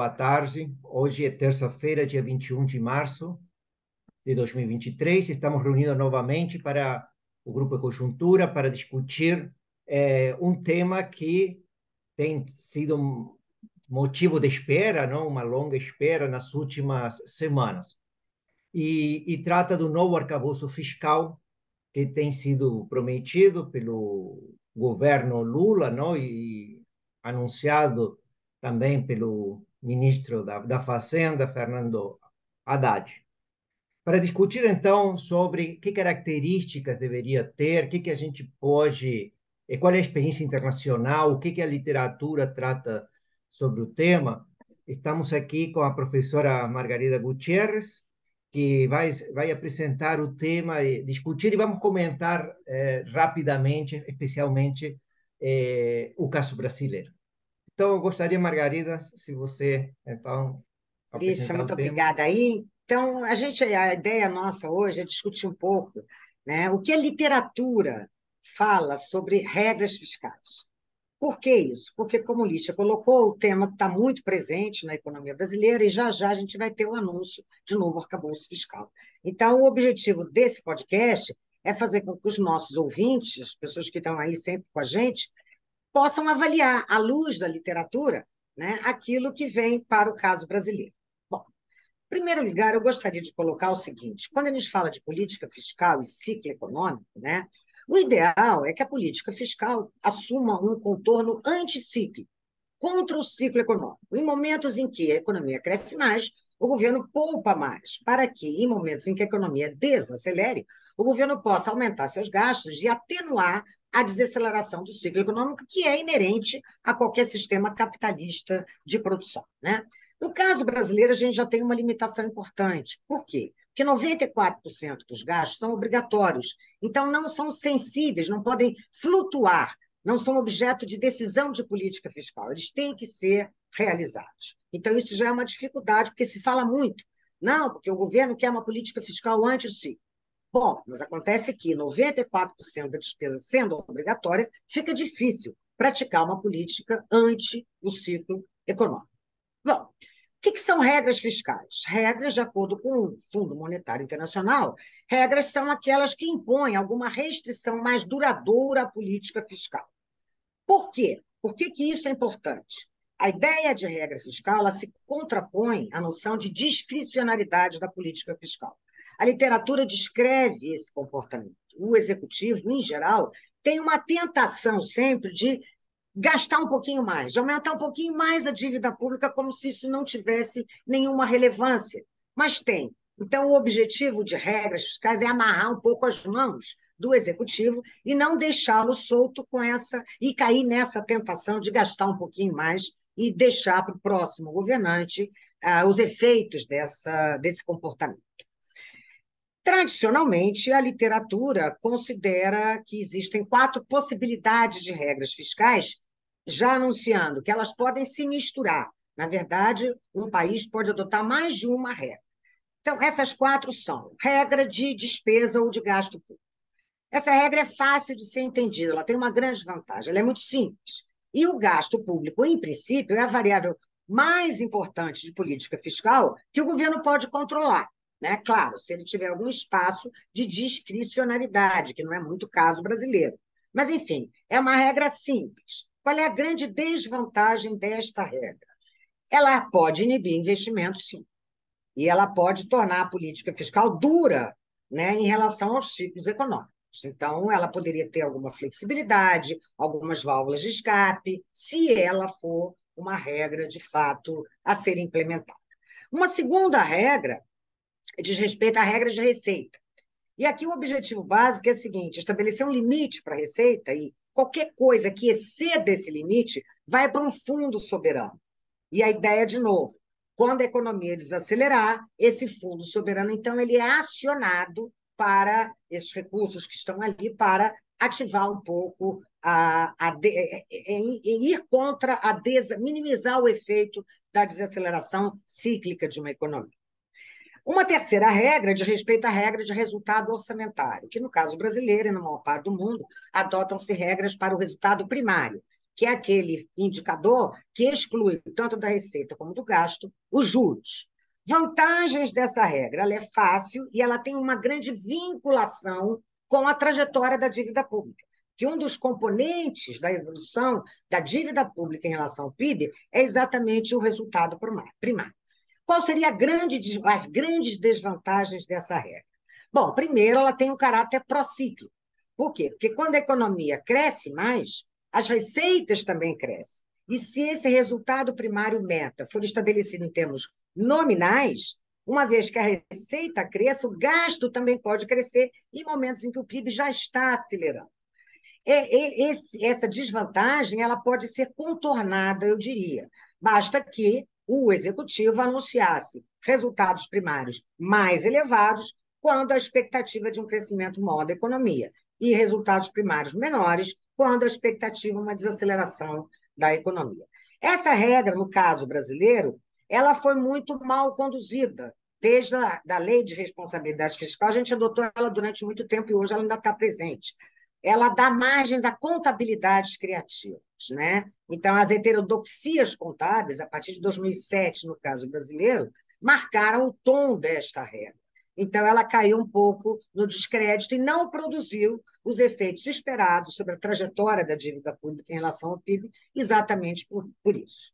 boa tarde. Hoje é terça-feira, dia 21 de março de 2023. Estamos reunidos novamente para o Grupo Conjuntura para discutir é, um tema que tem sido motivo de espera, não? uma longa espera nas últimas semanas. E, e trata do novo arcabouço fiscal que tem sido prometido pelo governo Lula não? e anunciado também pelo ministro da, da Fazenda, Fernando Haddad. Para discutir, então, sobre que características deveria ter, que, que a gente pode, qual é a experiência internacional, o que, que a literatura trata sobre o tema, estamos aqui com a professora Margarida Gutierrez, que vai, vai apresentar o tema, discutir e vamos comentar eh, rapidamente, especialmente eh, o caso brasileiro. Então, eu gostaria, Margarida, se você, então, Lícia, muito obrigada. Aí, então, a gente, a ideia nossa hoje é discutir um pouco né, o que a literatura fala sobre regras fiscais. Por que isso? Porque, como Lícia colocou, o tema está muito presente na economia brasileira e já já a gente vai ter o um anúncio de novo arcabouço fiscal. Então, o objetivo desse podcast é fazer com que os nossos ouvintes, as pessoas que estão aí sempre com a gente, possam avaliar, à luz da literatura, né, aquilo que vem para o caso brasileiro. Bom, em primeiro lugar, eu gostaria de colocar o seguinte: quando a gente fala de política fiscal e ciclo econômico, né, o ideal é que a política fiscal assuma um contorno anticíclico, contra o ciclo econômico. Em momentos em que a economia cresce mais, o governo poupa mais, para que, em momentos em que a economia desacelere, o governo possa aumentar seus gastos e atenuar a desaceleração do ciclo econômico, que é inerente a qualquer sistema capitalista de produção. Né? No caso brasileiro, a gente já tem uma limitação importante. Por quê? Porque 94% dos gastos são obrigatórios, então não são sensíveis, não podem flutuar, não são objeto de decisão de política fiscal, eles têm que ser realizados. Então, isso já é uma dificuldade, porque se fala muito. Não, porque o governo quer uma política fiscal anti-ciclo. Bom, mas acontece que 94% da despesa sendo obrigatória, fica difícil praticar uma política anti o ciclo econômico. Bom, o que, que, são regras fiscais? Regras, de acordo com o Fundo Monetário Internacional, regras são aquelas que impõem alguma restrição mais duradoura à política fiscal. Por quê? Por que, que isso é importante? A ideia de regra fiscal se contrapõe à noção de discricionariedade da política fiscal. A literatura descreve esse comportamento. O executivo, em geral, tem uma tentação sempre de gastar um pouquinho mais, de aumentar um pouquinho mais a dívida pública, como se isso não tivesse nenhuma relevância. Mas tem. Então, o objetivo de regras fiscais é amarrar um pouco as mãos do executivo e não deixá-lo solto com essa e cair nessa tentação de gastar um pouquinho mais e deixar para o próximo governante ah, os efeitos dessa, desse comportamento. Tradicionalmente, a literatura considera que existem quatro possibilidades de regras fiscais, já anunciando que elas podem se misturar. Na verdade, um país pode adotar mais de uma regra. Então, essas quatro são regra de despesa ou de gasto público. Essa regra é fácil de ser entendida, ela tem uma grande vantagem, ela é muito simples. E o gasto público, em princípio, é a variável mais importante de política fiscal que o governo pode controlar. Né? Claro, se ele tiver algum espaço de discricionalidade, que não é muito caso brasileiro. Mas, enfim, é uma regra simples. Qual é a grande desvantagem desta regra? Ela pode inibir investimentos, sim. E ela pode tornar a política fiscal dura né, em relação aos ciclos econômicos. Então, ela poderia ter alguma flexibilidade, algumas válvulas de escape, se ela for uma regra de fato a ser implementada. Uma segunda regra diz respeito à regra de receita. E aqui o objetivo básico é o seguinte: estabelecer um limite para a receita e qualquer coisa que exceda esse limite vai para um fundo soberano. E a ideia, de novo, quando a economia desacelerar, esse fundo soberano, então, ele é acionado para esses recursos que estão ali para ativar um pouco a, a de, em, em ir contra a des, minimizar o efeito da desaceleração cíclica de uma economia. Uma terceira regra de respeito à regra de resultado orçamentário, que no caso brasileiro e na maior parte do mundo, adotam-se regras para o resultado primário, que é aquele indicador que exclui, tanto da receita como do gasto, os juros. Vantagens dessa regra: ela é fácil e ela tem uma grande vinculação com a trajetória da dívida pública. Que um dos componentes da evolução da dívida pública em relação ao PIB é exatamente o resultado primário. Qual seria grande, as grandes desvantagens dessa regra? Bom, primeiro, ela tem um caráter procíclico. Por quê? Porque quando a economia cresce mais, as receitas também crescem. E se esse resultado primário meta for estabelecido em termos nominais, uma vez que a receita cresça, o gasto também pode crescer em momentos em que o PIB já está acelerando. Esse, essa desvantagem ela pode ser contornada, eu diria. Basta que o executivo anunciasse resultados primários mais elevados quando a expectativa de um crescimento maior da economia e resultados primários menores quando a expectativa é uma desaceleração da economia. Essa regra, no caso brasileiro, ela foi muito mal conduzida. Desde a da lei de responsabilidade fiscal, a gente adotou ela durante muito tempo e hoje ela ainda está presente. Ela dá margens a contabilidades criativas. Né? Então, as heterodoxias contábeis, a partir de 2007, no caso brasileiro, marcaram o tom desta regra. Então, ela caiu um pouco no descrédito e não produziu os efeitos esperados sobre a trajetória da dívida pública em relação ao PIB, exatamente por, por isso.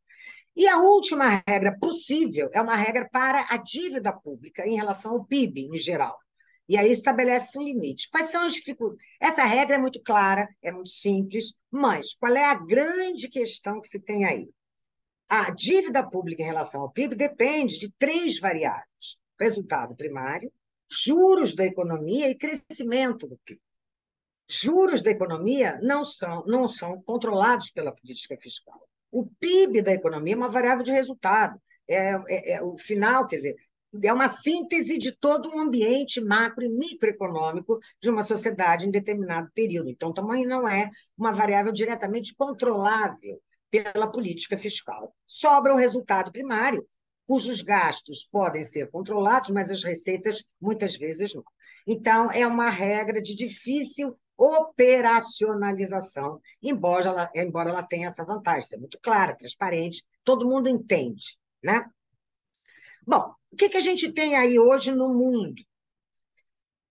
E a última regra possível é uma regra para a dívida pública em relação ao PIB em geral. E aí estabelece um limite. Quais são as dificuldades? Essa regra é muito clara, é muito simples, mas qual é a grande questão que se tem aí? A dívida pública em relação ao PIB depende de três variáveis: resultado primário, juros da economia e crescimento do PIB. Juros da economia não são, não são controlados pela política fiscal. O PIB da economia é uma variável de resultado. É, é, é, o final, quer dizer, é uma síntese de todo um ambiente macro e microeconômico de uma sociedade em determinado período. Então, também não é uma variável diretamente controlável pela política fiscal. Sobra o resultado primário, cujos gastos podem ser controlados, mas as receitas muitas vezes não. Então, é uma regra de difícil operacionalização, embora ela, embora ela tenha essa vantagem, é muito clara, transparente, todo mundo entende. Né? Bom, o que, que a gente tem aí hoje no mundo?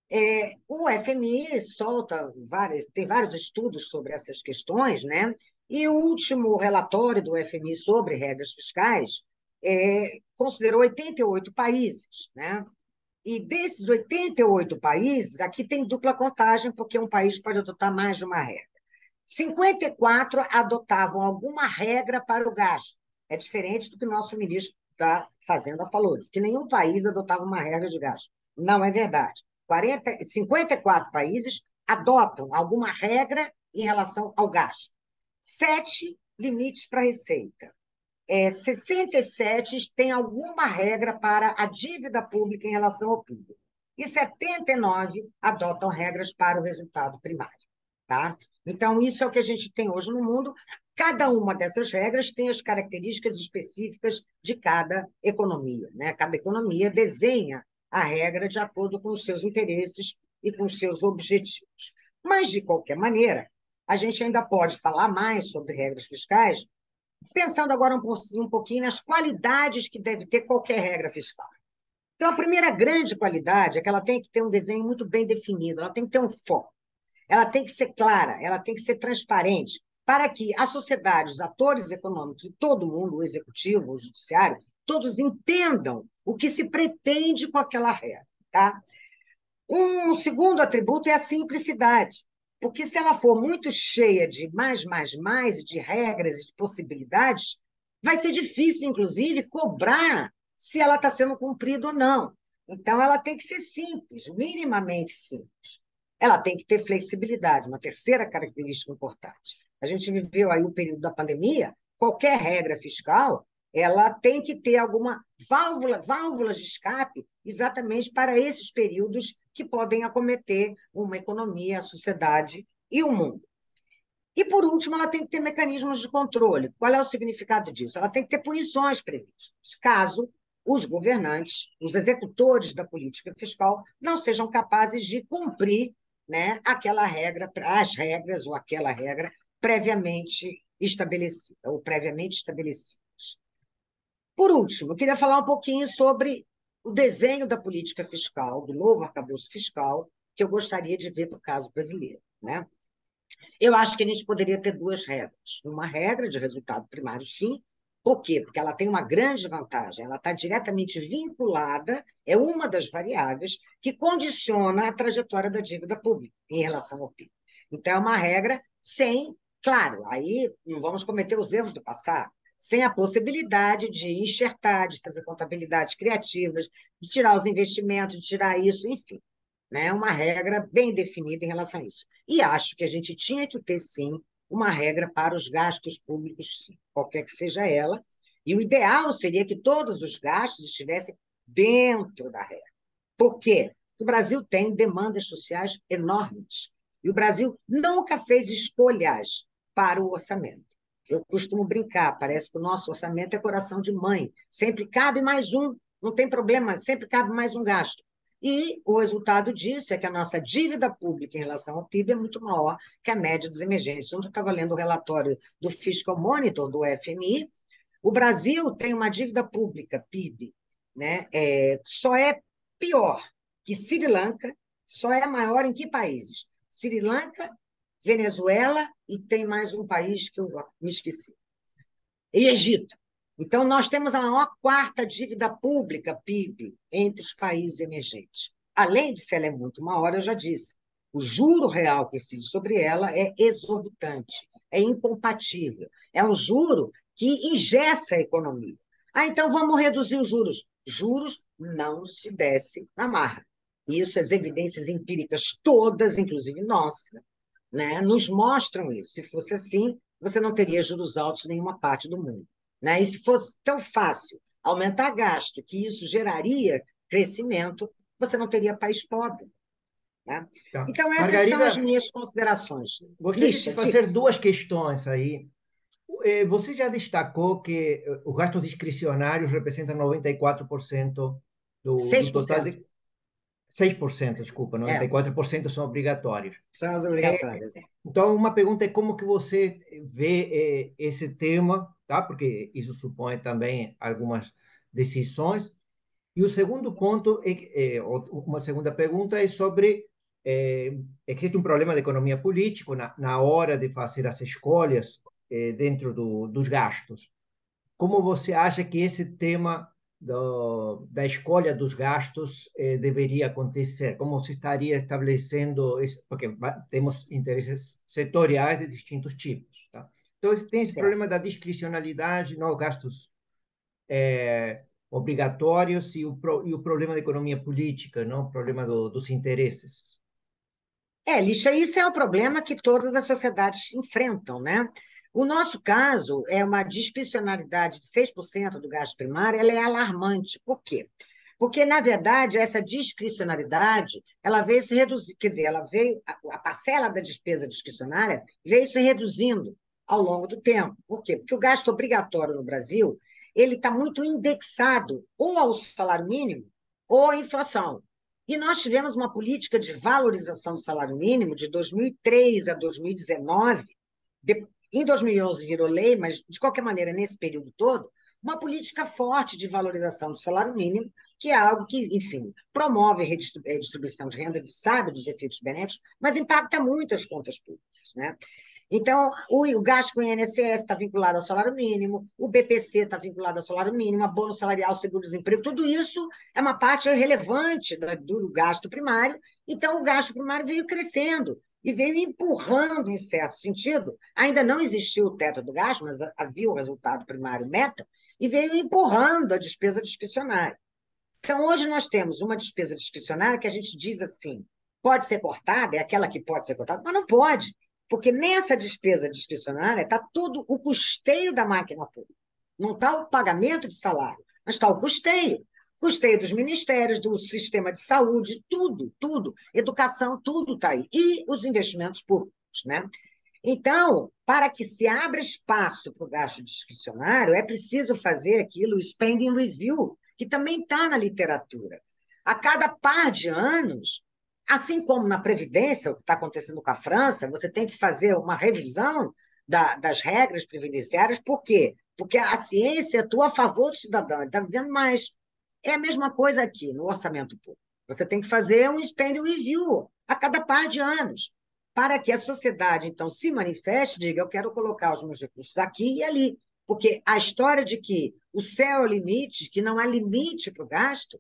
É, o FMI solta várias, tem vários estudos sobre essas questões, né? E o último relatório do FMI sobre regras fiscais é, considerou 88 países, né? E desses 88 países, aqui tem dupla contagem, porque um país pode adotar mais de uma regra. 54 adotavam alguma regra para o gasto. É diferente do que o nosso ministro da Fazenda falou, que nenhum país adotava uma regra de gasto. Não é verdade. 40, 54 países adotam alguma regra em relação ao gasto. Sete limites para a receita é, 67 tem alguma regra para a dívida pública em relação ao PIB. E 79 adotam regras para o resultado primário. Tá? Então, isso é o que a gente tem hoje no mundo. Cada uma dessas regras tem as características específicas de cada economia. Né? Cada economia desenha a regra de acordo com os seus interesses e com os seus objetivos. Mas, de qualquer maneira, a gente ainda pode falar mais sobre regras fiscais Pensando agora um pouquinho nas qualidades que deve ter qualquer regra fiscal. Então, a primeira grande qualidade é que ela tem que ter um desenho muito bem definido, ela tem que ter um foco, ela tem que ser clara, ela tem que ser transparente, para que a sociedade, os atores econômicos e todo mundo, o executivo, o judiciário, todos entendam o que se pretende com aquela regra. Tá? Um segundo atributo é a simplicidade. Porque se ela for muito cheia de mais, mais, mais, de regras e de possibilidades, vai ser difícil, inclusive, cobrar se ela está sendo cumprida ou não. Então, ela tem que ser simples, minimamente simples. Ela tem que ter flexibilidade, uma terceira característica importante. A gente viveu aí o período da pandemia, qualquer regra fiscal, ela tem que ter alguma válvula, válvulas de escape exatamente para esses períodos que podem acometer uma economia, a sociedade e o mundo. E, por último, ela tem que ter mecanismos de controle. Qual é o significado disso? Ela tem que ter punições previstas, caso os governantes, os executores da política fiscal, não sejam capazes de cumprir né, aquela regra, as regras ou aquela regra previamente estabelecida ou previamente estabelecidas. Por último, eu queria falar um pouquinho sobre o desenho da política fiscal, do novo arcabouço fiscal, que eu gostaria de ver para o caso brasileiro. Né? Eu acho que a gente poderia ter duas regras. Uma regra de resultado primário, sim. Por quê? Porque ela tem uma grande vantagem, ela está diretamente vinculada, é uma das variáveis que condiciona a trajetória da dívida pública em relação ao PIB. Então, é uma regra sem, claro, aí não vamos cometer os erros do passado, sem a possibilidade de enxertar, de fazer contabilidades criativas, de tirar os investimentos, de tirar isso, enfim né? uma regra bem definida em relação a isso. E acho que a gente tinha que ter, sim, uma regra para os gastos públicos, qualquer que seja ela, e o ideal seria que todos os gastos estivessem dentro da regra. Por quê? Porque o Brasil tem demandas sociais enormes. E o Brasil nunca fez escolhas para o orçamento. Eu costumo brincar, parece que o nosso orçamento é coração de mãe. Sempre cabe mais um, não tem problema, sempre cabe mais um gasto. E o resultado disso é que a nossa dívida pública em relação ao PIB é muito maior que a média dos emergentes. Ontem eu estava lendo o relatório do Fiscal Monitor, do FMI. O Brasil tem uma dívida pública, PIB, né? É, só é pior que Sri Lanka, só é maior em que países? Sri Lanka, Venezuela e tem mais um país que eu me esqueci. E Egito. Então, nós temos a maior quarta dívida pública, PIB, entre os países emergentes. Além de se ela é muito maior, eu já disse, o juro real que incide sobre ela é exorbitante, é incompatível. É um juro que ingessa a economia. Ah, então vamos reduzir os juros. Juros não se desce na marra. Isso, as evidências empíricas todas, inclusive nossa, né, nos mostram isso. Se fosse assim, você não teria juros altos em nenhuma parte do mundo. Né? E se fosse tão fácil aumentar gasto, que isso geraria crescimento, você não teria país pobre. Né? Tá. Então, essas Margarida, são as minhas considerações. Gostaria Lixa, de fazer duas questões aí. Eh, você já destacou que eh, os gastos discricionários representam 94% do, do total de. 6%, desculpa, 94% é. são obrigatórios. São as obrigatórias. É, então, uma pergunta é como que você vê é, esse tema, tá? Porque isso supõe também algumas decisões. E o segundo ponto, é, é uma segunda pergunta é sobre é, existe um problema de economia política na, na hora de fazer as escolhas é, dentro do, dos gastos. Como você acha que esse tema do, da escolha dos gastos eh, deveria acontecer? Como se estaria estabelecendo, esse, porque temos interesses setoriais de distintos tipos. Tá? Então, tem esse certo. problema da discricionalidade nos gastos é, obrigatórios e o, e o problema da economia política, não? o problema do, dos interesses. É, Lixa, isso é um problema que todas as sociedades enfrentam, né? O nosso caso é uma discricionalidade de 6% do gasto primário, ela é alarmante. Por quê? Porque, na verdade, essa discricionalidade, ela veio se reduzir, quer dizer, ela veio, a, parcela da despesa discricionária veio se reduzindo ao longo do tempo. Por quê? Porque o gasto obrigatório no Brasil, ele está muito indexado ou ao salário mínimo ou à inflação. E nós tivemos uma política de valorização do salário mínimo de 2003 a 2019, em 2011 virou lei, mas, de qualquer maneira, nesse período todo, uma política forte de valorização do salário mínimo, que é algo que, enfim, promove redistribuição de renda, sabe dos efeitos benéficos, mas impacta muito as contas públicas. Né? Então, o, o gasto com o INSS está vinculado ao salário mínimo, o BPC está vinculado ao salário mínimo, a bônus salarial, seguro-desemprego, tudo isso é uma parte relevante do gasto primário, então o gasto primário veio crescendo e veio empurrando, em certo sentido, ainda não existiu o teto do gasto, mas havia o resultado primário meta, e veio empurrando a despesa discricionária. Então, hoje nós temos uma despesa discricionária que a gente diz assim, pode ser cortada, é aquela que pode ser cortada, mas não pode, porque nessa despesa discricionária está todo o custeio da máquina pública. Não está o pagamento de salário, mas está o custeio custeio dos ministérios, do sistema de saúde, tudo, tudo, educação, tudo está aí. E os investimentos públicos, né? Então, para que se abra espaço para o gasto discricionário, é preciso fazer aquilo, o spending review, que também está na literatura. A cada par de anos, assim como na Previdência, o que está acontecendo com a França, você tem que fazer uma revisão da, das regras previdenciárias, por quê? Porque a ciência atua a favor do cidadão, ele está vivendo mais. É a mesma coisa aqui no orçamento público. Você tem que fazer um spending review a cada par de anos, para que a sociedade, então, se manifeste, diga, eu quero colocar os meus recursos aqui e ali. Porque a história de que o céu é o limite, que não há limite para o gasto,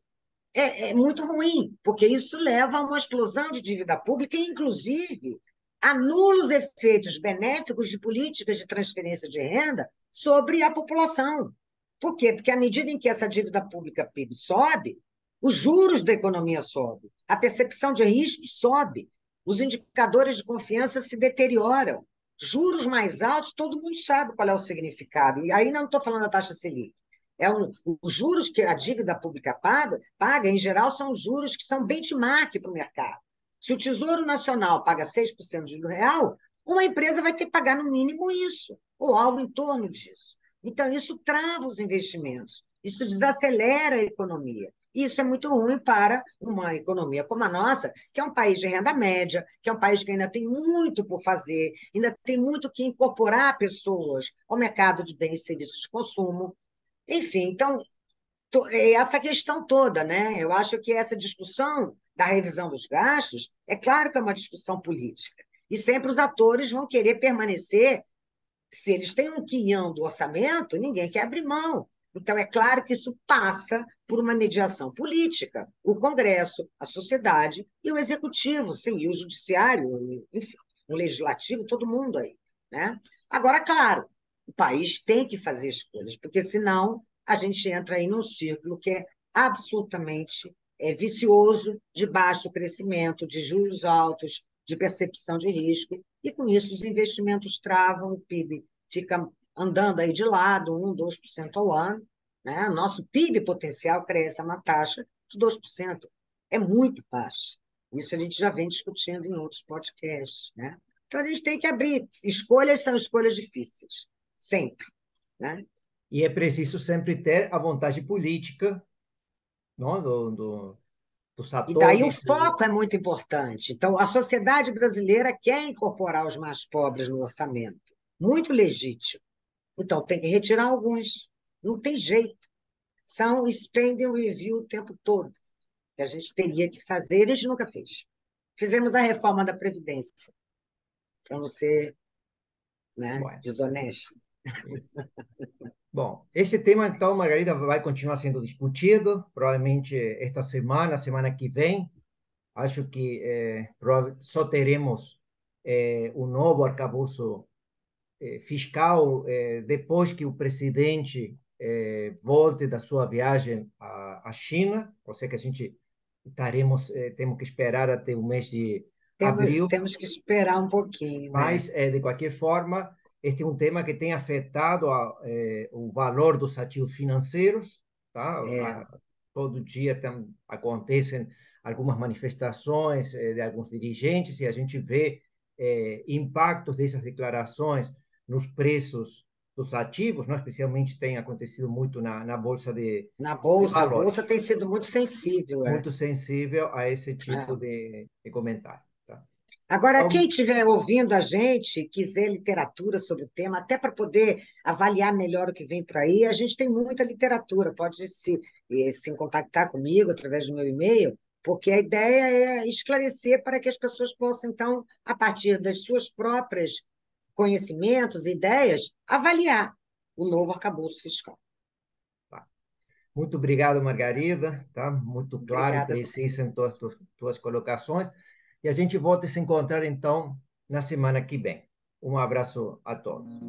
é, é, muito ruim, porque isso leva a uma explosão de dívida pública e, inclusive, anula os efeitos benéficos de políticas de transferência de renda sobre a população. Por quê? Porque à medida em que essa dívida pública PIB sobe, os juros da economia sobem, a percepção de risco sobe, os indicadores de confiança se deterioram. Juros mais altos, todo mundo sabe qual é o significado. E aí não estou falando da taxa Selic. É um, os juros que a dívida pública paga, paga, em geral, são juros que são benchmark para o mercado. Se o Tesouro Nacional paga 6% de real, uma empresa vai ter que pagar no mínimo isso, ou algo em torno disso. Então, isso trava os investimentos, isso desacelera a economia. Isso é muito ruim para uma economia como a nossa, que é um país de renda média, que é um país que ainda tem muito por fazer, ainda tem muito que incorporar pessoas ao mercado de bens e serviços de consumo. Enfim, então, é essa questão toda, né? Eu acho que essa discussão da revisão dos gastos, é claro que é uma discussão política. E sempre os atores vão querer permanecer. Se eles têm um quinhão do orçamento, ninguém quer abrir mão. Então, é claro que isso passa por uma mediação política, o Congresso, a sociedade e o Executivo, sim, e o Judiciário, enfim, o Legislativo, todo mundo aí. Né? Agora, claro, o país tem que fazer escolhas, porque senão a gente entra aí num círculo que é absolutamente é, vicioso, de baixo crescimento, de juros altos, de percepção de risco, e com isso os investimentos travam, o PIB fica andando aí de lado, 1%, 2% ao ano. Né? Nosso PIB potencial cresce a uma taxa de 2%. É muito baixo. Isso a gente já vem discutindo em outros podcasts. Né? Então, a gente tem que abrir. Escolhas são escolhas difíceis, sempre. Né? E é preciso sempre ter a vontade política não? do, do, atores. E daí o foco é muito importante. Então, a sociedade brasileira quer incorporar os mais pobres no orçamento. Muito legítimo. Então, tem que retirar alguns. Não tem jeito. São spending review o tempo todo. Que a gente teria que fazer, e a gente nunca fez. Fizemos a reforma da Previdência, para não ser né, desonesto. Bom, esse tema, então, Margarida, vai continuar sendo discutido, provavelmente esta semana, semana que vem. Acho que eh, só teremos eh, um novo arcabouço eh, fiscal eh, depois que o presidente volte da sua viagem à, à China, ou seja, que a gente estaremos, temos que esperar até o mês de temos, abril. Temos que esperar um pouquinho. Né? Mas, né? de qualquer forma, este é um tema que tem afetado a, o valor dos ativos financeiros, tá? É. A, todo dia tem, acontecem algumas manifestações de alguns dirigentes e a gente vê impactos dessas declarações nos preços dos ativos, não? especialmente tem acontecido muito na, na bolsa de na bolsa, a bolsa tem sido muito sensível, é. muito sensível a esse tipo é. de, de, comentário. Agora, quem estiver ouvindo a gente, quiser literatura sobre o tema, até para poder avaliar melhor o que vem por aí, a gente tem muita literatura. Pode se, se contactar comigo através do meu e-mail, porque a ideia é esclarecer para que as pessoas possam, então, a partir das suas próprias conhecimentos, ideias, avaliar o novo arcabouço fiscal. Tá. Muito obrigado, Margarida. Tá? Muito claro e preciso em todas as tuas colocações. E a gente volta a se encontrar, então, na semana que vem. Um abraço a todos.